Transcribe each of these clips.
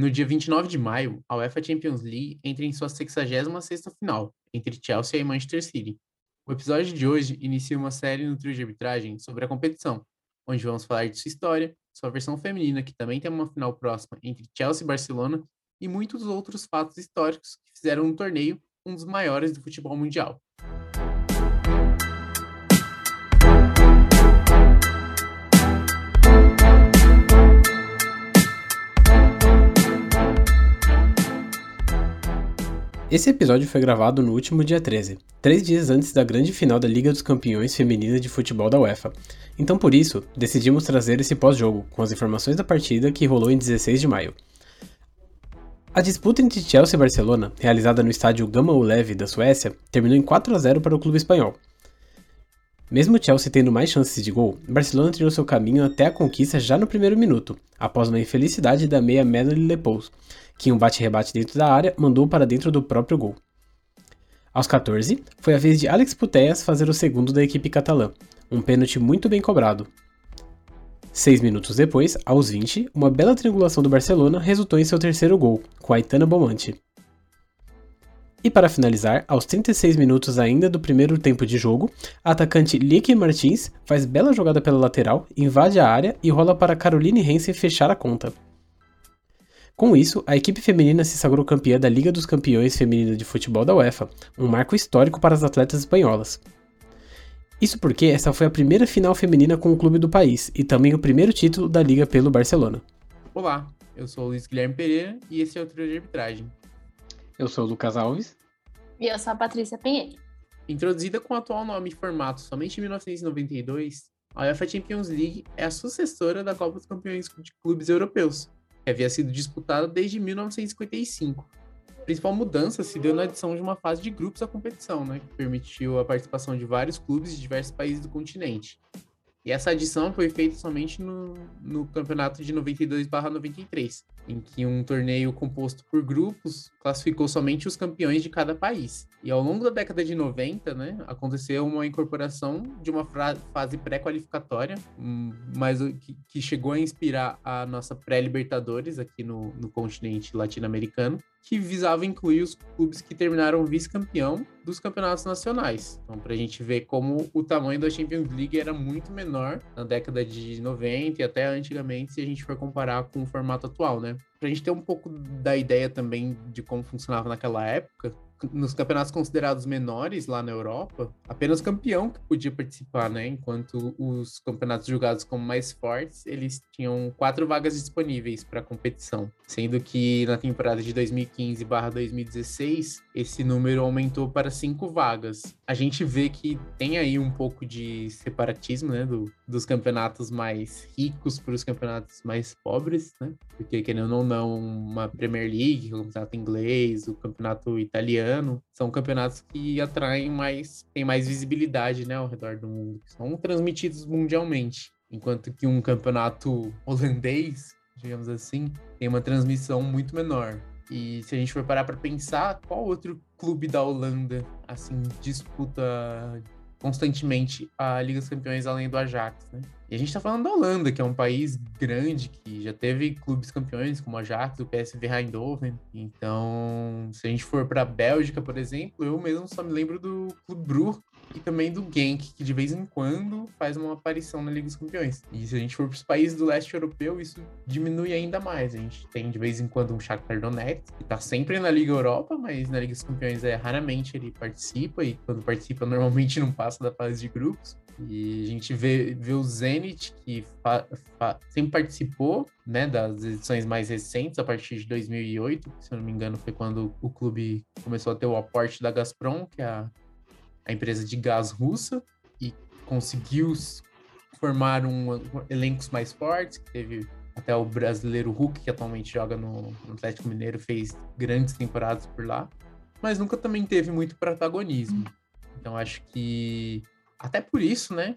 No dia 29 de maio, a UEFA Champions League entra em sua 66ª final, entre Chelsea e Manchester City. O episódio de hoje inicia uma série no trio de arbitragem sobre a competição, onde vamos falar de sua história, sua versão feminina, que também tem uma final próxima entre Chelsea e Barcelona, e muitos outros fatos históricos que fizeram um torneio um dos maiores do futebol mundial. Esse episódio foi gravado no último dia 13, três dias antes da grande final da Liga dos Campeões Feminina de Futebol da UEFA. Então, por isso, decidimos trazer esse pós-jogo, com as informações da partida que rolou em 16 de maio. A disputa entre Chelsea e Barcelona, realizada no estádio Gama Uleve da Suécia, terminou em 4 a 0 para o clube espanhol. Mesmo Chelsea tendo mais chances de gol, Barcelona tirou seu caminho até a conquista já no primeiro minuto, após uma infelicidade da meia Melanie Lepous, que um bate-rebate dentro da área mandou para dentro do próprio gol. Aos 14, foi a vez de Alex Putellas fazer o segundo da equipe catalã, um pênalti muito bem cobrado. Seis minutos depois, aos 20, uma bela triangulação do Barcelona resultou em seu terceiro gol, com Aitana Bomante. E para finalizar, aos 36 minutos ainda do primeiro tempo de jogo, a atacante Lieke Martins faz bela jogada pela lateral, invade a área e rola para Caroline Hense fechar a conta. Com isso, a equipe feminina se sagrou campeã da Liga dos Campeões Feminina de Futebol da UEFA, um marco histórico para as atletas espanholas. Isso porque essa foi a primeira final feminina com o clube do país e também o primeiro título da liga pelo Barcelona. Olá, eu sou o Luiz Guilherme Pereira e esse é o trio de arbitragem. Eu sou o Lucas Alves. E eu sou a Patrícia Pinheiro. Introduzida com o atual nome e formato somente em 1992, a UEFA Champions League é a sucessora da Copa dos Campeões de Clubes Europeus, que havia sido disputada desde 1955. A principal mudança se deu na adição de uma fase de grupos à competição, né, que permitiu a participação de vários clubes de diversos países do continente. E essa adição foi feita somente no, no campeonato de 92/93, em que um torneio composto por grupos classificou somente os campeões de cada país. E ao longo da década de 90, né, aconteceu uma incorporação de uma fase pré-qualificatória, hum, mas que, chegou a inspirar a nossa pré-Libertadores aqui no, no continente latino-americano, que visava incluir os clubes que terminaram vice-campeão dos campeonatos nacionais. Então, para a gente ver como o tamanho da Champions League era muito menor na década de 90 e até antigamente, se a gente for comparar com o formato atual, né? Para a gente ter um pouco da ideia também de como funcionava naquela época, nos campeonatos considerados menores lá na Europa, apenas campeão que podia participar, né? Enquanto os campeonatos julgados como mais fortes, eles tinham quatro vagas disponíveis para competição, sendo que na temporada de 2015/2016 esse número aumentou para cinco vagas. A gente vê que tem aí um pouco de separatismo, né? Do, dos campeonatos mais ricos para os campeonatos mais pobres, né? Porque querendo ou não, uma Premier League, o campeonato inglês, o campeonato italiano são campeonatos que atraem mais, tem mais visibilidade, né, ao redor do mundo, são transmitidos mundialmente, enquanto que um campeonato holandês, digamos assim, tem uma transmissão muito menor. E se a gente for parar para pensar, qual outro clube da Holanda assim disputa constantemente a Liga dos Campeões além do Ajax, né? E a gente tá falando da Holanda, que é um país grande, que já teve clubes campeões, como o Ajax, o PSV Eindhoven. Então, se a gente for pra Bélgica, por exemplo, eu mesmo só me lembro do Clube Brugge e também do Genk, que de vez em quando faz uma aparição na Liga dos Campeões. E se a gente for para os países do leste europeu, isso diminui ainda mais. A gente tem de vez em quando um Shakhtar Donetsk, que está sempre na Liga Europa, mas na Liga dos Campeões é raramente ele participa e quando participa normalmente não passa da fase de grupos. E a gente vê, vê o Zenit, que sempre participou né, das edições mais recentes, a partir de 2008, se eu não me engano, foi quando o clube começou a ter o aporte da Gazprom, que é a, a empresa de gás russa, e conseguiu formar um, elencos mais fortes, teve até o brasileiro Hulk, que atualmente joga no, no Atlético Mineiro, fez grandes temporadas por lá, mas nunca também teve muito protagonismo. Então acho que até por isso, né?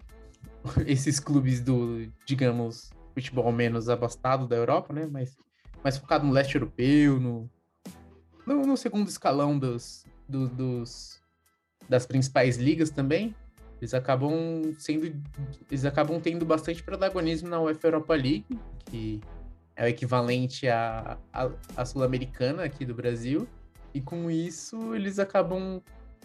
Esses clubes do, digamos, futebol menos abastado da Europa, né? Mas mais focado no leste europeu, no, no, no segundo escalão dos, do, dos, das principais ligas também. Eles acabam sendo. Eles acabam tendo bastante protagonismo na UEFA Europa League, que é o equivalente à, à, à Sul-Americana aqui do Brasil. E com isso, eles acabam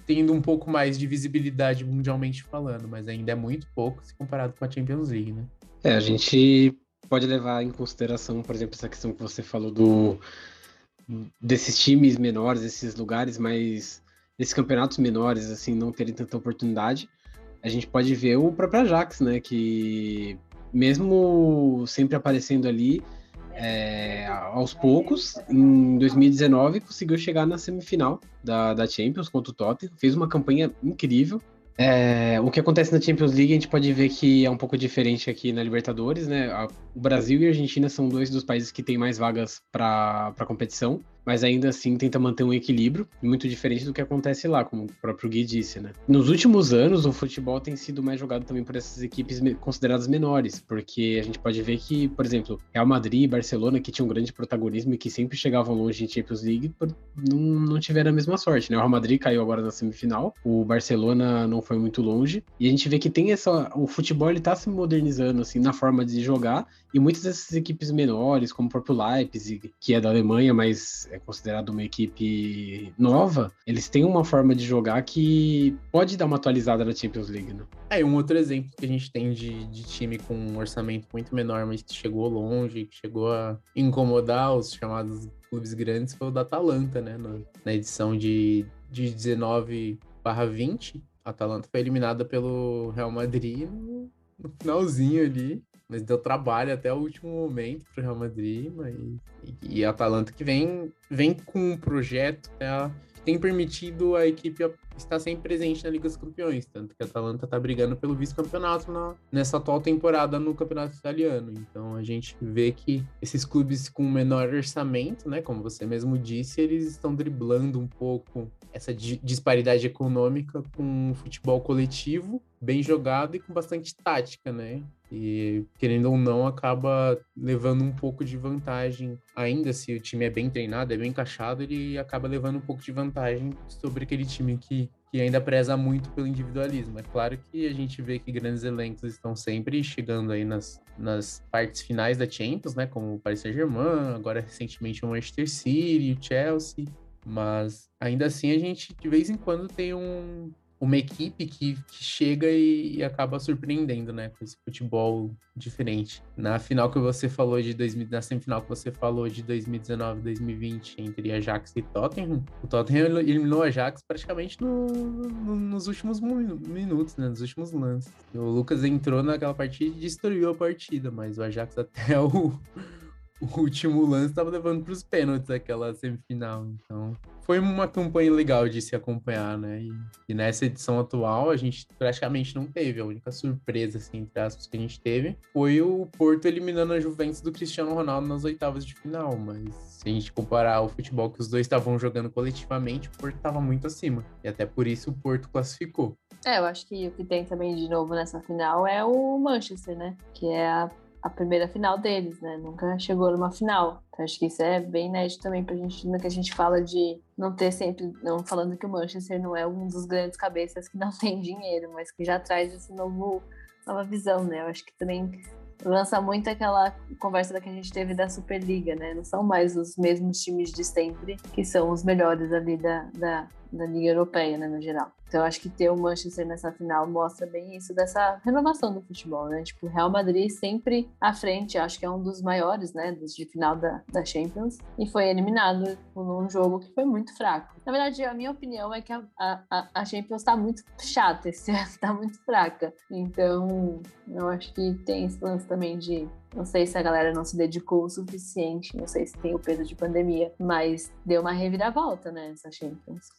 tendo um pouco mais de visibilidade mundialmente falando, mas ainda é muito pouco se comparado com a Champions League, né? É, a gente pode levar em consideração, por exemplo, essa questão que você falou do desses times menores, esses lugares mais esses campeonatos menores assim não terem tanta oportunidade. A gente pode ver o próprio Ajax, né, que mesmo sempre aparecendo ali, é, aos poucos, em 2019, conseguiu chegar na semifinal da, da Champions contra o Tottenham, fez uma campanha incrível. É, o que acontece na Champions League a gente pode ver que é um pouco diferente aqui na Libertadores, né? O Brasil e a Argentina são dois dos países que têm mais vagas para a competição mas ainda assim tenta manter um equilíbrio, muito diferente do que acontece lá, como o próprio Gui disse, né? Nos últimos anos, o futebol tem sido mais jogado também por essas equipes consideradas menores, porque a gente pode ver que, por exemplo, Real Madrid e Barcelona, que tinham um grande protagonismo e que sempre chegavam longe em Champions League, não, não tiveram a mesma sorte, né? O Real Madrid caiu agora na semifinal, o Barcelona não foi muito longe, e a gente vê que tem essa... o futebol, ele tá se modernizando, assim, na forma de jogar, e muitas dessas equipes menores, como o próprio Leipzig, que é da Alemanha, mas é considerado uma equipe nova, eles têm uma forma de jogar que pode dar uma atualizada na Champions League, né? É, um outro exemplo que a gente tem de, de time com um orçamento muito menor, mas que chegou longe, que chegou a incomodar os chamados clubes grandes, foi o da Atalanta, né? Na edição de, de 19 barra 20, a Atalanta foi eliminada pelo Real Madrid no, no finalzinho ali. Mas deu trabalho até o último momento para o Real Madrid. Mas... E, a Atalanta que vem, vem com um projeto né, tem permitido a equipe estar sempre presente na Liga dos Campeões. Tanto que a Atalanta está brigando pelo vice-campeonato nessa atual temporada no Campeonato Italiano. Então a gente vê que esses clubes com menor orçamento, né, como você mesmo disse, eles estão driblando um pouco essa disparidade econômica com um futebol coletivo bem jogado e com bastante tática, né? E, querendo ou não, acaba levando um pouco de vantagem. Ainda se o time é bem treinado, é bem encaixado, ele acaba levando um pouco de vantagem sobre aquele time que, que ainda preza muito pelo individualismo. É claro que a gente vê que grandes elencos estão sempre chegando aí nas, nas partes finais da Champions, né? Como o Paris Saint-Germain, agora recentemente o Manchester City, o Chelsea. Mas ainda assim a gente de vez em quando tem um, uma equipe que, que chega e, e, acaba surpreendendo, né? Com esse futebol diferente. Na final que você falou de 2000, na semifinal que você falou de 2019 2020 entre Ajax e Tottenham, o Tottenham eliminou a Ajax praticamente no, no, nos últimos minutos, né? Nos últimos lances. O Lucas entrou naquela partida e destruiu a partida, mas o Ajax até o o último lance estava levando para os pênaltis aquela semifinal. Então, foi uma campanha legal de se acompanhar, né? E, e, nessa edição atual, a gente praticamente não teve. A única surpresa, assim, entre aspas, que a gente teve foi o Porto eliminando a Juventus do Cristiano Ronaldo nas oitavas de final. Mas se a gente comparar o futebol que os dois estavam jogando coletivamente, o Porto estava muito acima. E até por isso o Porto classificou. É, eu acho que o que tem também de novo nessa final é o Manchester, né? Que é a a primeira final deles, né? Nunca chegou numa final. Então, acho que isso é bem inédito também pra gente, no que a gente fala de não ter sempre, não falando que o Manchester não é um dos grandes cabeças que não tem dinheiro, mas que já traz esse novo, nova visão, né? Eu acho que também lança muito aquela conversa que a gente teve da Superliga, né? Não são mais os mesmos times de sempre que são os melhores ali da, da, da Liga Europeia, né, no geral. Então, acho que ter o Manchester nessa final mostra bem isso dessa renovação do futebol, né? Tipo, o Real Madrid sempre à frente, acho que é um dos maiores, né, de final da, da Champions, e foi eliminado num jogo que foi muito fraco. Na verdade, a minha opinião é que a, a, a Champions tá muito chata esse ano, tá muito fraca. Então, eu acho que tem esse lance também de não sei se a galera não se dedicou o suficiente, não sei se tem o peso de pandemia, mas deu uma reviravolta, né, essa Champions.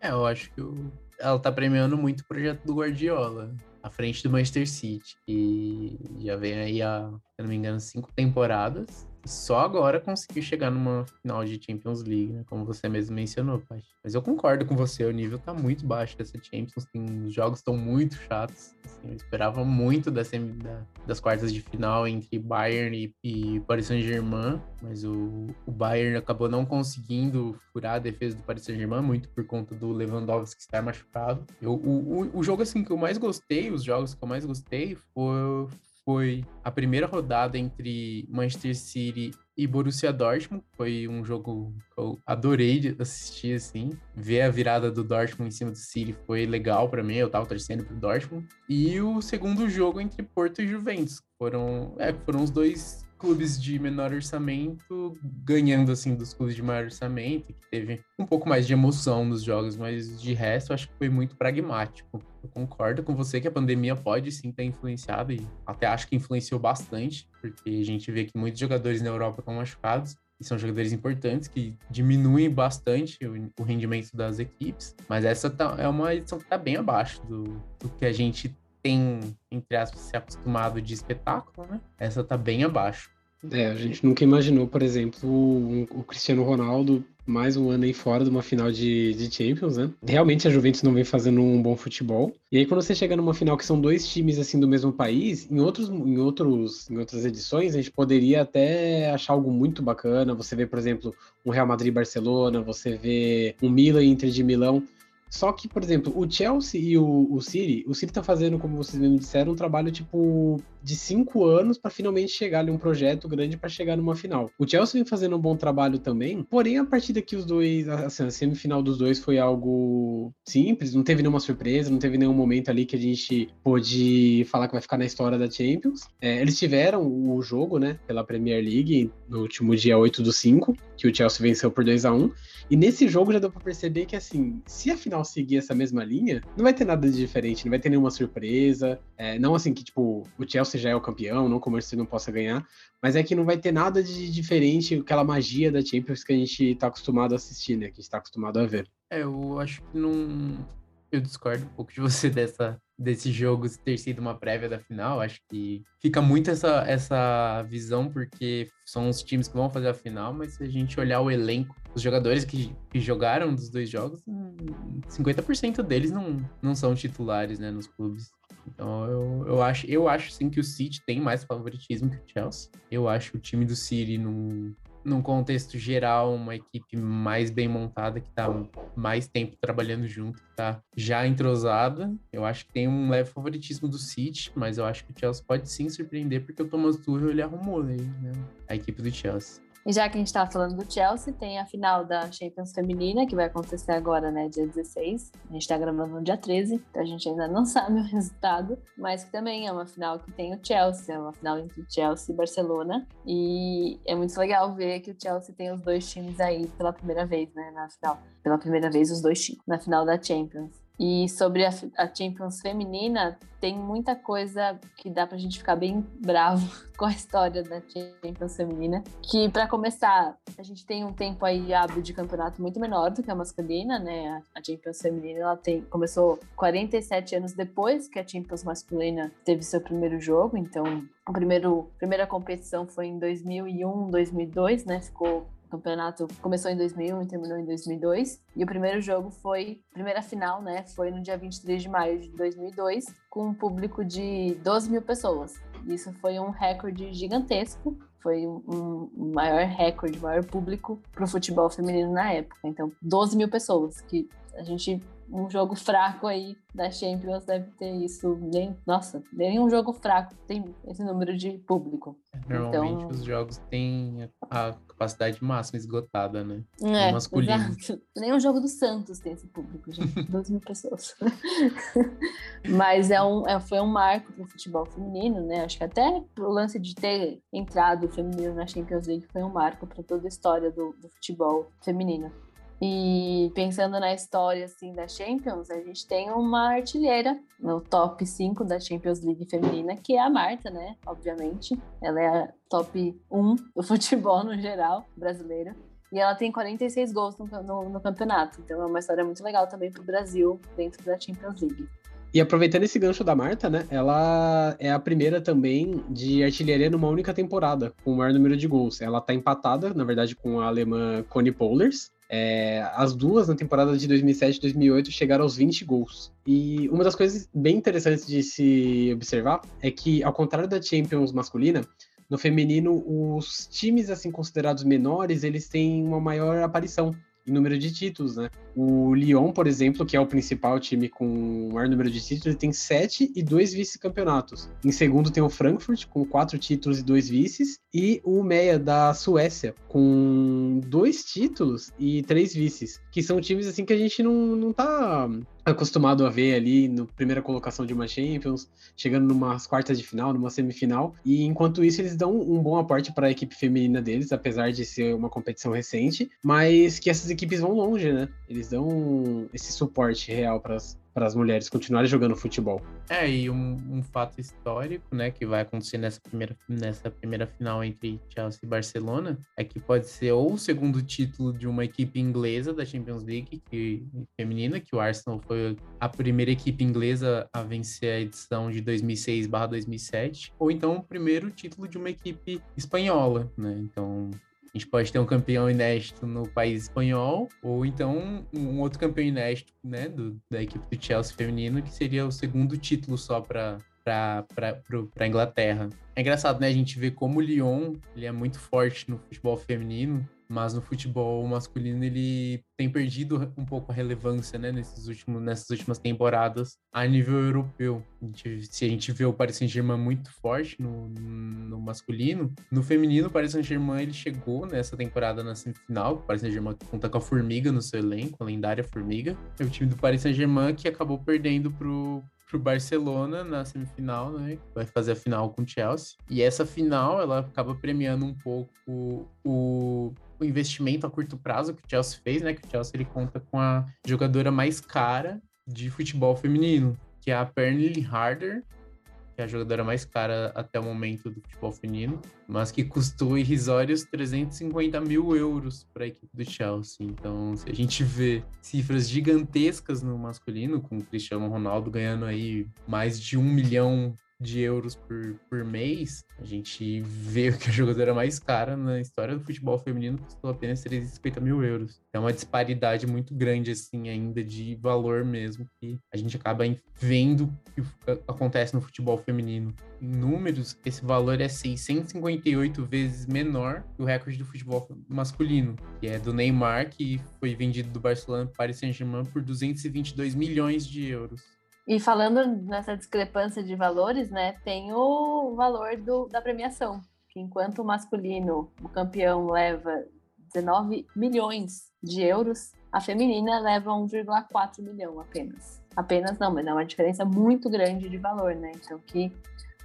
É, eu acho que o... ela tá premiando muito o projeto do Guardiola, à frente do Manchester City, que já vem aí há, se não me engano, cinco temporadas só agora conseguiu chegar numa final de Champions League, né? Como você mesmo mencionou, pai. Mas eu concordo com você, o nível tá muito baixo dessa Champions. Tem, os jogos estão muito chatos. Assim, eu esperava muito da, da, das quartas de final entre Bayern e, e Paris Saint-Germain, mas o, o, Bayern acabou não conseguindo furar a defesa do Paris Saint-Germain, muito por conta do Lewandowski estar machucado. Eu, o, o, o jogo assim que eu mais gostei, os jogos que eu mais gostei, foi, foi a primeira rodada entre Manchester City e Borussia Dortmund. Foi um jogo que eu adorei assistir, assim. Ver a virada do Dortmund em cima do City foi legal para mim, eu tava torcendo pro Dortmund. E o segundo jogo entre Porto e Juventus. Foram, é, foram os dois clubes de menor orçamento ganhando assim dos clubes de maior orçamento, que teve um pouco mais de emoção nos jogos, mas de resto acho que foi muito pragmático. Eu concordo com você que a pandemia pode sim ter influenciado e até acho que influenciou bastante, porque a gente vê que muitos jogadores na Europa estão machucados e são jogadores importantes que diminuem bastante o, o rendimento das equipes, mas essa tá, é uma edição que está bem abaixo do, do que a gente tem, entre aspas, se acostumado de espetáculo, né? Essa tá bem abaixo. É, a gente nunca imaginou, por exemplo, o, o Cristiano Ronaldo mais um ano aí fora de uma final de, de Champions, né? Realmente a Juventus não vem fazendo um bom futebol. E aí quando você chega numa final que são dois times assim do mesmo país, em outros em outros em outras edições a gente poderia até achar algo muito bacana. Você vê, por exemplo, um Real Madrid Barcelona, você vê um Milan Inter de Milão. Só que, por exemplo, o Chelsea e o, o City, o City tá fazendo, como vocês mesmo disseram, um trabalho tipo de cinco anos para finalmente chegar ali um projeto grande para chegar numa final. O Chelsea vem fazendo um bom trabalho também, porém a partida que os dois, assim, a semifinal dos dois foi algo simples, não teve nenhuma surpresa, não teve nenhum momento ali que a gente pôde falar que vai ficar na história da Champions. É, eles tiveram o jogo, né, pela Premier League no último dia 8 do 5, que o Chelsea venceu por 2 a 1 e nesse jogo já deu para perceber que, assim, se a final seguir essa mesma linha, não vai ter nada de diferente, não vai ter nenhuma surpresa. É, não assim que, tipo, o Chelsea já é o campeão, não como se não possa ganhar, mas é que não vai ter nada de diferente, aquela magia da Champions que a gente tá acostumado a assistir, né? Que a gente tá acostumado a ver. É, eu acho que não. Eu discordo um pouco de você dessa, desse jogo ter sido uma prévia da final. Acho que fica muito essa, essa visão, porque são os times que vão fazer a final, mas se a gente olhar o elenco, os jogadores que, que jogaram dos dois jogos, 50% deles não, não são titulares né, nos clubes. Então eu, eu acho, eu acho sim que o City tem mais favoritismo que o Chelsea. Eu acho o time do City num, num contexto geral, uma equipe mais bem montada, que está mais tempo trabalhando junto, que tá já entrosada. Eu acho que tem um leve favoritismo do City, mas eu acho que o Chelsea pode sim surpreender, porque o Thomas Tuchel ele arrumou né? a equipe do Chelsea. E já que a gente estava falando do Chelsea, tem a final da Champions Feminina, que vai acontecer agora, né, dia 16. A gente está gravando no dia 13, então a gente ainda não sabe o resultado, mas que também é uma final que tem o Chelsea, é uma final entre Chelsea e Barcelona. E é muito legal ver que o Chelsea tem os dois times aí pela primeira vez, né, na final. Pela primeira vez, os dois times na final da Champions. E sobre a, a, Champions feminina, tem muita coisa que dá pra gente ficar bem bravo com a história da Champions feminina. Que, para começar, a gente tem um tempo aí hábil de campeonato muito menor do que a masculina, né? A Champions feminina ela tem, começou 47 anos depois que a Champions masculina teve seu primeiro jogo. Então, a primeiro, primeira competição foi em 2001, 2002, né? Ficou o campeonato começou em 2001 e terminou em 2002. E o primeiro jogo foi, primeira final, né? Foi no dia 23 de maio de 2002, com um público de 12 mil pessoas. Isso foi um recorde gigantesco. Foi um, maior recorde, maior público para o futebol feminino na época. Então, 12 mil pessoas, que a gente um jogo fraco aí da Champions deve ter isso. Nem, nossa, nem um jogo fraco tem esse número de público. Normalmente então... os jogos têm a capacidade máxima esgotada, né? É, masculino. Exato. Nem um jogo do Santos tem esse público, gente. 12 mil pessoas. Mas é um, é, foi um marco para o futebol feminino, né? Acho que até o lance de ter entrado o feminino na Champions League foi um marco para toda a história do, do futebol feminino. E pensando na história assim da Champions, a gente tem uma artilheira no top 5 da Champions League feminina, que é a Marta, né? Obviamente. Ela é a top 1 do futebol no geral brasileiro. E ela tem 46 gols no, no, no campeonato. Então é uma história muito legal também para o Brasil dentro da Champions League. E aproveitando esse gancho da Marta, né? Ela é a primeira também de artilharia numa única temporada, com o maior número de gols. Ela tá empatada, na verdade, com a alemã Connie Pollers. É, as duas, na temporada de 2007 e 2008, chegaram aos 20 gols. E uma das coisas bem interessantes de se observar é que, ao contrário da Champions masculina, no feminino, os times assim considerados menores, eles têm uma maior aparição em número de títulos, né? O Lyon, por exemplo, que é o principal time com o maior número de títulos, ele tem sete e dois vice-campeonatos. Em segundo tem o Frankfurt, com quatro títulos e dois vices, e o Meia, da Suécia, com dois títulos e três vices, que são times assim que a gente não, não tá acostumado a ver ali no primeira colocação de uma Champions, chegando numas quartas de final, numa semifinal, e enquanto isso eles dão um bom aporte para a equipe feminina deles, apesar de ser uma competição recente, mas que essas equipes vão longe, né? Eles dão esse suporte real para as para as mulheres continuarem jogando futebol. É, e um, um, fato histórico, né, que vai acontecer nessa primeira, nessa primeira final entre Chelsea e Barcelona, é que pode ser ou o segundo título de uma equipe inglesa da Champions League, que, feminina, que o Arsenal foi a primeira equipe inglesa a vencer a edição de 2006/2007, ou então o primeiro título de uma equipe espanhola, né? Então, a gente pode ter um campeão inédito no país espanhol, ou então um outro campeão inédito, né, do, da equipe do Chelsea feminino, que seria o segundo título só para para Inglaterra. É engraçado, né? A gente vê como o Lyon ele é muito forte no futebol feminino, mas no futebol masculino ele tem perdido um pouco a relevância, né, nesses últimos, nessas últimas temporadas a nível europeu. A gente, se a gente vê o Paris Saint-Germain muito forte no, no masculino, no feminino o Paris Saint-Germain ele chegou nessa temporada na semifinal, o Paris Saint-Germain conta com a Formiga no seu elenco, a lendária Formiga, é o time do Paris Saint-Germain que acabou perdendo pro pro Barcelona na semifinal, né? Vai fazer a final com o Chelsea. E essa final, ela acaba premiando um pouco o, o investimento a curto prazo que o Chelsea fez, né? Que o Chelsea ele conta com a jogadora mais cara de futebol feminino, que é a Pernille Harder, que é a jogadora mais cara até o momento do futebol feminino, mas que custou irrisórios 350 mil euros para a equipe do Chelsea. Então, se a gente vê cifras gigantescas no masculino, com o Cristiano Ronaldo ganhando aí mais de um milhão de euros por, por mês, a gente vê que a jogadora mais cara na história do futebol feminino custou apenas 350 mil euros. É uma disparidade muito grande, assim, ainda de valor mesmo, que a gente acaba vendo que acontece no futebol feminino. Em números, esse valor é 658 vezes menor que o recorde do futebol masculino, que é do Neymar, que foi vendido do Barcelona para Paris Saint-Germain por 222 milhões de euros. E falando nessa discrepância de valores, né, tem o valor do, da premiação, que enquanto o masculino, o campeão leva 19 milhões de euros, a feminina leva 1,4 milhão apenas. Apenas não, mas é uma diferença muito grande de valor, né? Então que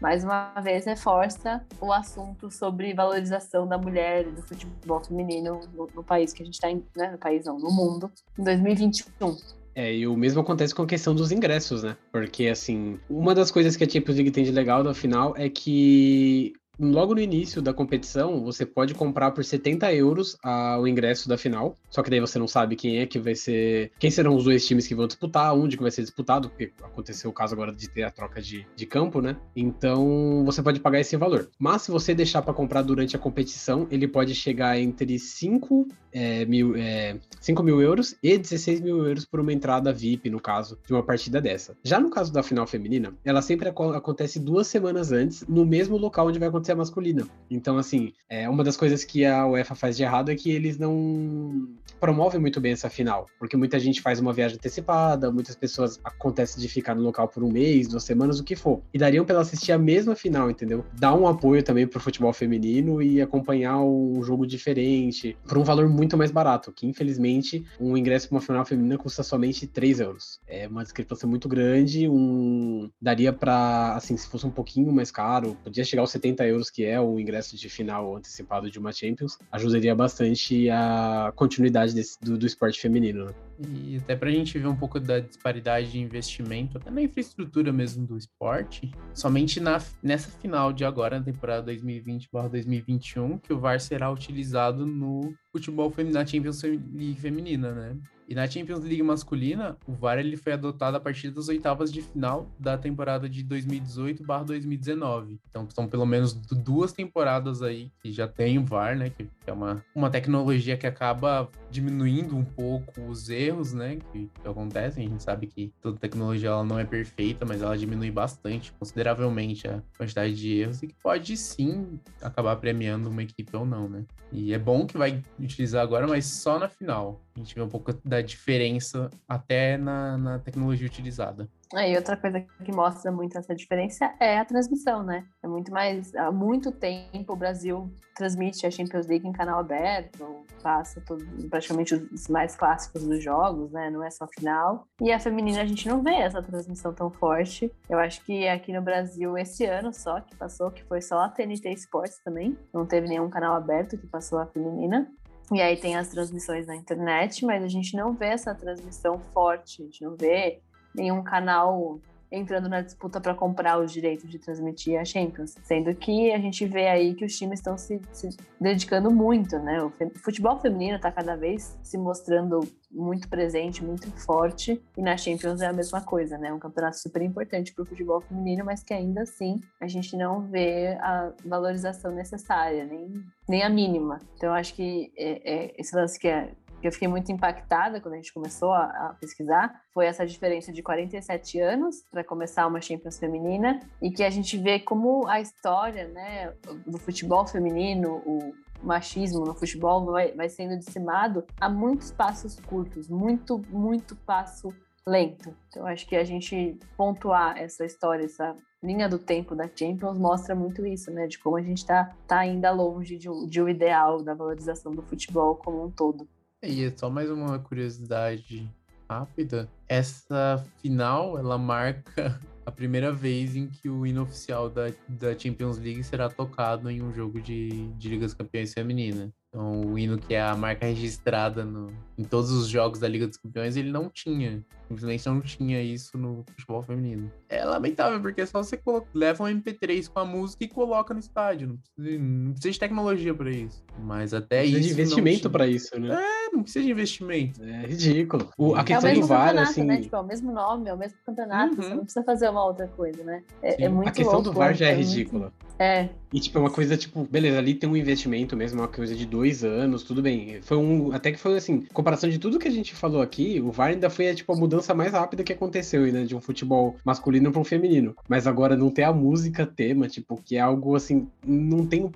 mais uma vez reforça o assunto sobre valorização da mulher do futebol feminino no, no país que a gente está, né, no país não, no mundo, em 2021. É, e o mesmo acontece com a questão dos ingressos, né? Porque, assim, uma das coisas que a Champions League tem de legal da final é que logo no início da competição, você pode comprar por 70 euros a, o ingresso da final. Só que daí você não sabe quem é que vai ser. Quem serão os dois times que vão disputar, onde que vai ser disputado, porque aconteceu o caso agora de ter a troca de, de campo, né? Então você pode pagar esse valor. Mas se você deixar para comprar durante a competição, ele pode chegar entre 5 é, mil, é, 5 mil euros e 16 mil euros por uma entrada VIP, no caso, de uma partida dessa. Já no caso da final feminina, ela sempre acontece duas semanas antes, no mesmo local onde vai acontecer a masculina. Então, assim, é, uma das coisas que a UEFA faz de errado é que eles não promovem muito bem essa final, porque muita gente faz uma viagem antecipada, muitas pessoas acontece de ficar no local por um mês, duas semanas, o que for. E dariam para ela assistir a mesma final, entendeu? Dar um apoio também pro futebol feminino e acompanhar um jogo diferente, por um valor muito mais barato, que infelizmente um ingresso para uma final feminina custa somente 3 euros. É uma discrepância muito grande, um daria para assim, se fosse um pouquinho mais caro, podia chegar aos 70 euros, que é o ingresso de final antecipado de uma Champions, ajudaria bastante a continuidade desse, do, do esporte feminino. Né? E até para a gente ver um pouco da disparidade de investimento, até na infraestrutura mesmo do esporte, somente na, nessa final de agora, na temporada 2020-2021, que o VAR será utilizado no futebol feminino, na Champions League feminina, né? E na Champions League masculina, o VAR ele foi adotado a partir das oitavas de final da temporada de 2018/2019. Então são pelo menos duas temporadas aí que já tem o VAR, né? Que é uma, uma tecnologia que acaba diminuindo um pouco os erros, né? Que, que acontecem. A gente sabe que toda tecnologia ela não é perfeita, mas ela diminui bastante, consideravelmente, a quantidade de erros e que pode sim acabar premiando uma equipe ou não, né? E é bom que vai utilizar agora, mas só na final A gente vê um pouco da diferença até na, na tecnologia utilizada. É, e outra coisa que mostra muito essa diferença é a transmissão, né? É muito mais. Há muito tempo o Brasil transmite a Champions League em canal aberto, passa todo, praticamente os mais clássicos dos jogos, né? Não é só final. E a feminina a gente não vê essa transmissão tão forte. Eu acho que aqui no Brasil, esse ano só que passou, que foi só a TNT Sports também. Não teve nenhum canal aberto que passou a feminina. E aí tem as transmissões na internet, mas a gente não vê essa transmissão forte, a gente não vê nenhum canal entrando na disputa para comprar os direitos de transmitir a Champions, sendo que a gente vê aí que os times estão se, se, dedicando muito, né? O futebol feminino está cada vez se mostrando muito presente, muito forte, e na Champions é a mesma coisa, né? Um campeonato super importante para o futebol feminino, mas que ainda assim a gente não vê a valorização necessária, nem, nem a mínima. Então eu acho que é, é, esse lance que é que eu fiquei muito impactada quando a gente começou a, a pesquisar foi essa diferença de 47 anos para começar uma Champions feminina e que a gente vê como a história né, do futebol feminino, o machismo no futebol vai, vai sendo dizimado a muitos passos curtos, muito, muito passo lento. Então, acho que a gente pontuar essa história, essa linha do tempo da Champions mostra muito isso, né? De como a gente está tá ainda longe de, de um ideal da valorização do futebol como um todo. E é só mais uma curiosidade rápida. Essa final, ela marca a primeira vez em que o hino oficial da, da Champions League será tocado em um jogo de, de Liga dos Campeões feminina. Então, o hino que é a marca registrada no, em todos os jogos da Liga dos Campeões, ele não tinha. Simplesmente não tinha isso no futebol feminino. É lamentável, porque é só você leva um MP3 com a música e coloca no estádio. Não precisa, não precisa de tecnologia para isso. Mas até precisa isso. de investimento para isso, né? É, não precisa de investimento. É ridículo. O, a é questão o mesmo do VAR, assim. Né? Tipo, é o mesmo nome, é o mesmo campeonato. Uhum. Você não precisa fazer uma outra coisa, né? É, é muito A questão louco, do VAR já é, é ridícula. Muito... É. E, tipo, é uma coisa, tipo, beleza, ali tem um investimento mesmo, uma coisa de dois anos, tudo bem. Foi um. Até que foi assim, comparação de tudo que a gente falou aqui, o VAR ainda foi, tipo, a mudança mais rápida que aconteceu, né? De um futebol masculino para um feminino. Mas agora não ter a música tema, tipo, que é algo assim, não tem,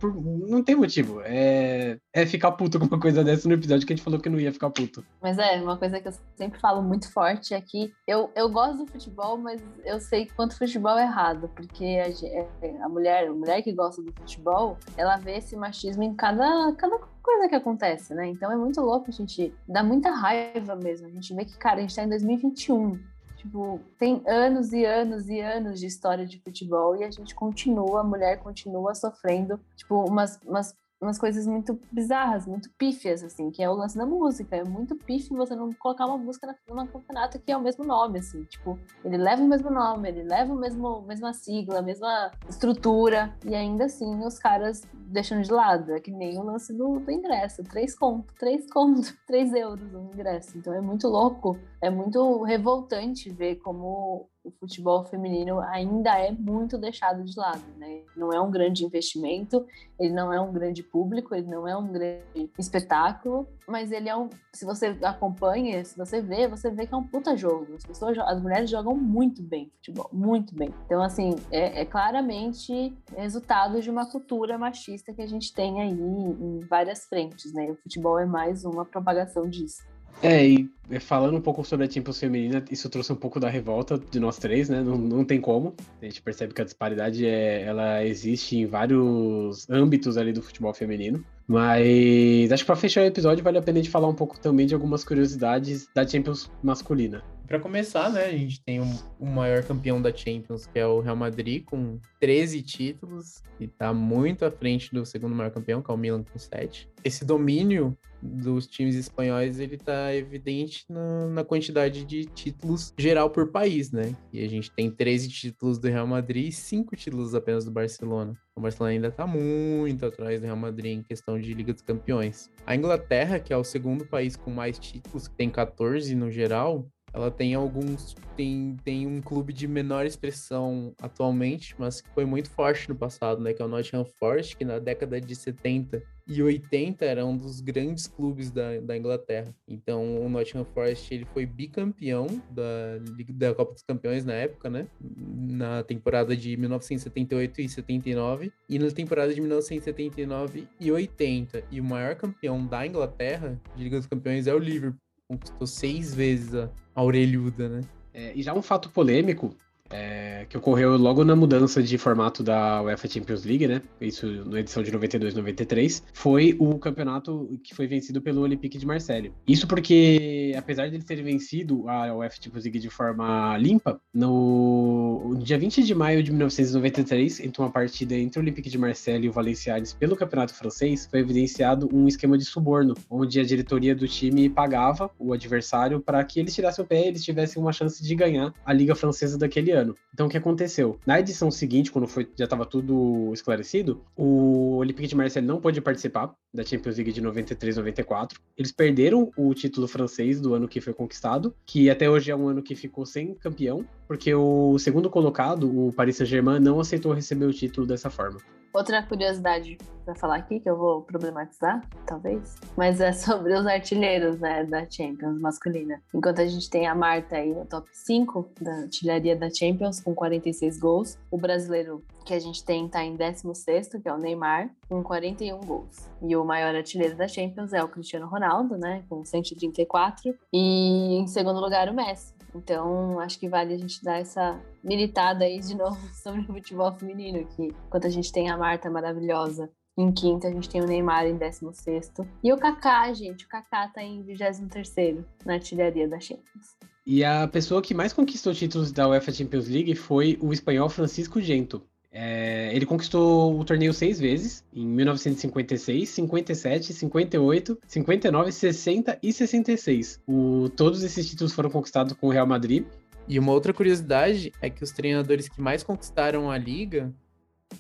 não tem motivo. É, é ficar puto com uma coisa dessa no episódio que a gente falou que não ia ficar puto. Mas é, uma coisa que eu sempre falo muito forte é que eu, eu gosto do futebol, mas eu sei quanto futebol é errado, porque a, a mulher, a mulher que gosta do futebol, ela vê esse machismo em cada, cada coisa que acontece, né? Então é muito louco, a gente dá muita raiva mesmo. A gente vê que, cara, a gente tá em 2021. Tipo, tem anos e anos e anos de história de futebol e a gente continua, a mulher continua sofrendo, tipo, umas, umas umas coisas muito bizarras, muito pífias, assim, que é o lance da música. É muito pífio você não colocar uma música numa campeonato que é o mesmo nome, assim, tipo, ele leva o mesmo nome, ele leva o mesmo mesma sigla, a mesma estrutura, e ainda assim os caras deixam de lado. É que nem o lance do, do ingresso, três conto, três conto, três euros o ingresso. Então é muito louco, é muito revoltante ver como o futebol feminino ainda é muito deixado de lado, né? Não é um grande investimento, ele não é um grande público, ele não é um grande espetáculo, mas ele é um. Se você acompanha, se você vê, você vê que é um puta jogo. As pessoas, as mulheres jogam muito bem futebol, muito bem. Então, assim, é, é claramente resultado de uma cultura machista que a gente tem aí em várias frentes, né? O futebol é mais uma propagação disso. É, e falando um pouco sobre a Champions feminina, isso trouxe um pouco da revolta de nós três, né? Não, não tem como. A gente percebe que a disparidade é, ela existe em vários âmbitos ali do futebol feminino. Mas acho que para fechar o episódio vale a pena a gente falar um pouco também de algumas curiosidades da Champions masculina. Para começar, né, a gente tem um, o maior campeão da Champions, que é o Real Madrid, com 13 títulos, e está muito à frente do segundo maior campeão, que é o Milan, com 7. Esse domínio dos times espanhóis, ele tá evidente na, na, quantidade de títulos geral por país, né? E a gente tem 13 títulos do Real Madrid e 5 títulos apenas do Barcelona. O Barcelona ainda tá muito atrás do Real Madrid em questão de Liga dos Campeões. A Inglaterra, que é o segundo país com mais títulos, que tem 14 no geral, ela tem alguns. Tem, tem um clube de menor expressão atualmente, mas que foi muito forte no passado, né? Que é o Nottingham Forest, que na década de 70 e 80 era um dos grandes clubes da, da Inglaterra. Então o Nottingham Forest ele foi bicampeão da, da Copa dos Campeões na época, né? Na temporada de 1978 e 79 e na temporada de 1979 e 80. E o maior campeão da Inglaterra de Liga dos Campeões é o Liverpool conquistou seis vezes a, a orelhuda, né? É, e já um fato polêmico é, que ocorreu logo na mudança de formato da UEFA Champions League, né? Isso na edição de 92-93, foi o campeonato que foi vencido pelo Olympique de Marseille. Isso porque, apesar de eles terem vencido a UEFA Champions League de forma limpa, no, dia 20 de maio de 1993, entre uma partida entre o Olympique de Marseille e o Valenciennes pelo campeonato francês, foi evidenciado um esquema de suborno, onde a diretoria do time pagava o adversário para que eles tirassem o pé e eles tivessem uma chance de ganhar a Liga Francesa daquele ano ano. Então o que aconteceu? Na edição seguinte, quando foi, já estava tudo esclarecido, o Olympique de Marseille não pôde participar da Champions League de 93-94. Eles perderam o título francês do ano que foi conquistado, que até hoje é um ano que ficou sem campeão, porque o segundo colocado, o Paris Saint-Germain, não aceitou receber o título dessa forma. Outra curiosidade para falar aqui, que eu vou problematizar, talvez, mas é sobre os artilheiros né, da Champions masculina. Enquanto a gente tem a Marta aí no top 5 da artilharia da Champions, com 46 gols, o brasileiro que a gente tem tá em 16, que é o Neymar, com 41 gols. E o maior artilheiro da Champions é o Cristiano Ronaldo, né, com 134. E em segundo lugar, o Messi, então, acho que vale a gente dar essa militada aí de novo sobre o futebol feminino, que enquanto a gente tem a Marta maravilhosa em quinto, a gente tem o Neymar em décimo sexto. E o Kaká, gente, o Kaká tá em vigésimo terceiro na artilharia da Champions. E a pessoa que mais conquistou títulos da UEFA Champions League foi o espanhol Francisco Gento. É, ele conquistou o torneio seis vezes, em 1956, 57, 58, 59, 60 e 66. O, todos esses títulos foram conquistados com o Real Madrid. E uma outra curiosidade é que os treinadores que mais conquistaram a liga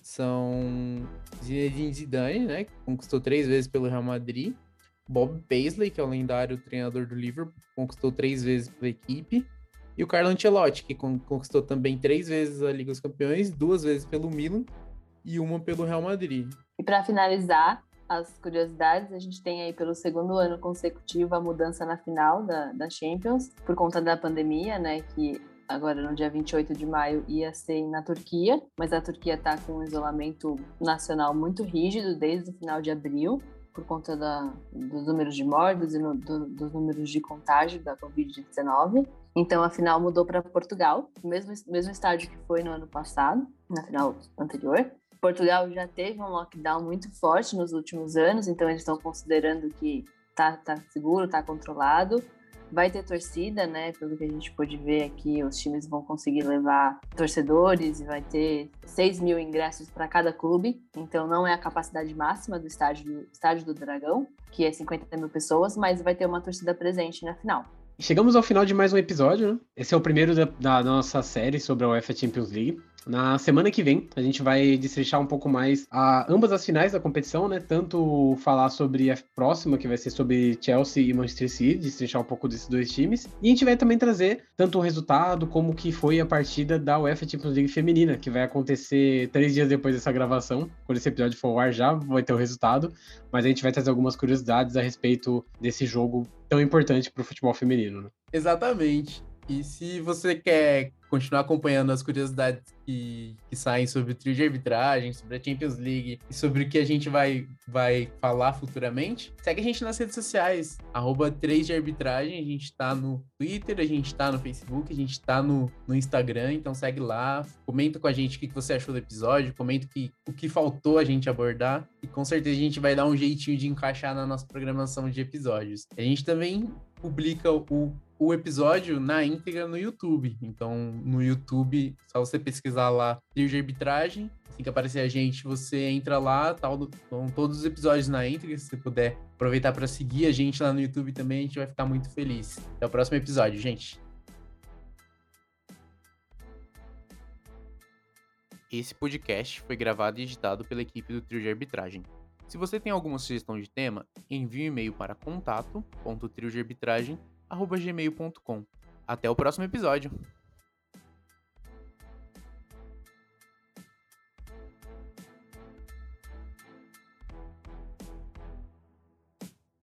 são Zinedine Zidane, né, que conquistou três vezes pelo Real Madrid, Bob Paisley, que é o lendário treinador do Liverpool, conquistou três vezes pela equipe, e o Carlo Ancelotti, que conquistou também três vezes a Liga dos Campeões, duas vezes pelo Milan e uma pelo Real Madrid. E para finalizar as curiosidades, a gente tem aí pelo segundo ano consecutivo a mudança na final da, da Champions, por conta da pandemia, né? Que agora no dia 28 de maio ia ser na Turquia, mas a Turquia está com um isolamento nacional muito rígido desde o final de abril por conta da, dos números de mortos e no, do, dos números de contágio da Covid-19. Então a final mudou para Portugal, mesmo, mesmo estádio que foi no ano passado, na final anterior. Portugal já teve um lockdown muito forte nos últimos anos, então eles estão considerando que tá, tá seguro, tá controlado. Vai ter torcida, né? Pelo que a gente pôde ver aqui, os times vão conseguir levar torcedores e vai ter 6 mil ingressos para cada clube. Então não é a capacidade máxima do estádio, estádio do Dragão, que é 50 mil pessoas, mas vai ter uma torcida presente na final. Chegamos ao final de mais um episódio, né? Esse é o primeiro da, da nossa série sobre a UEFA Champions League. Na semana que vem, a gente vai destrinchar um pouco mais a ambas as finais da competição, né? Tanto falar sobre a próxima, que vai ser sobre Chelsea e Manchester City, destrinchar um pouco desses dois times. E a gente vai também trazer tanto o resultado como que foi a partida da UEFA Champions League feminina, que vai acontecer três dias depois dessa gravação. Quando esse episódio for ao ar já vai ter o resultado, mas a gente vai trazer algumas curiosidades a respeito desse jogo tão importante para o futebol feminino. Né? Exatamente. E se você quer continuar acompanhando as curiosidades que, que, saem sobre o trio de arbitragem, sobre a Champions League e sobre o que a gente vai, vai falar futuramente, segue a gente nas redes sociais, arroba 3 de arbitragem, a gente tá no Twitter, a gente tá no Facebook, a gente tá no, no Instagram, então segue lá, comenta com a gente o que, você achou do episódio, comenta que, o que faltou a gente abordar. E com certeza a gente vai dar um jeitinho de encaixar na nossa programação de episódios. A gente também publica o o episódio na íntegra no YouTube. Então, no YouTube, só você pesquisar lá trio de arbitragem, assim que aparecer a gente, você entra lá, tal, com todos os episódios na íntegra, se você puder aproveitar para seguir a gente lá no YouTube também, a gente vai ficar muito feliz. Até o próximo episódio, gente. Esse podcast foi gravado e editado pela equipe do Trio de Arbitragem. Se você tem alguma sugestão de tema, envie um e-mail para contato.triodearbitragem.com gmail.com. Até o próximo episódio.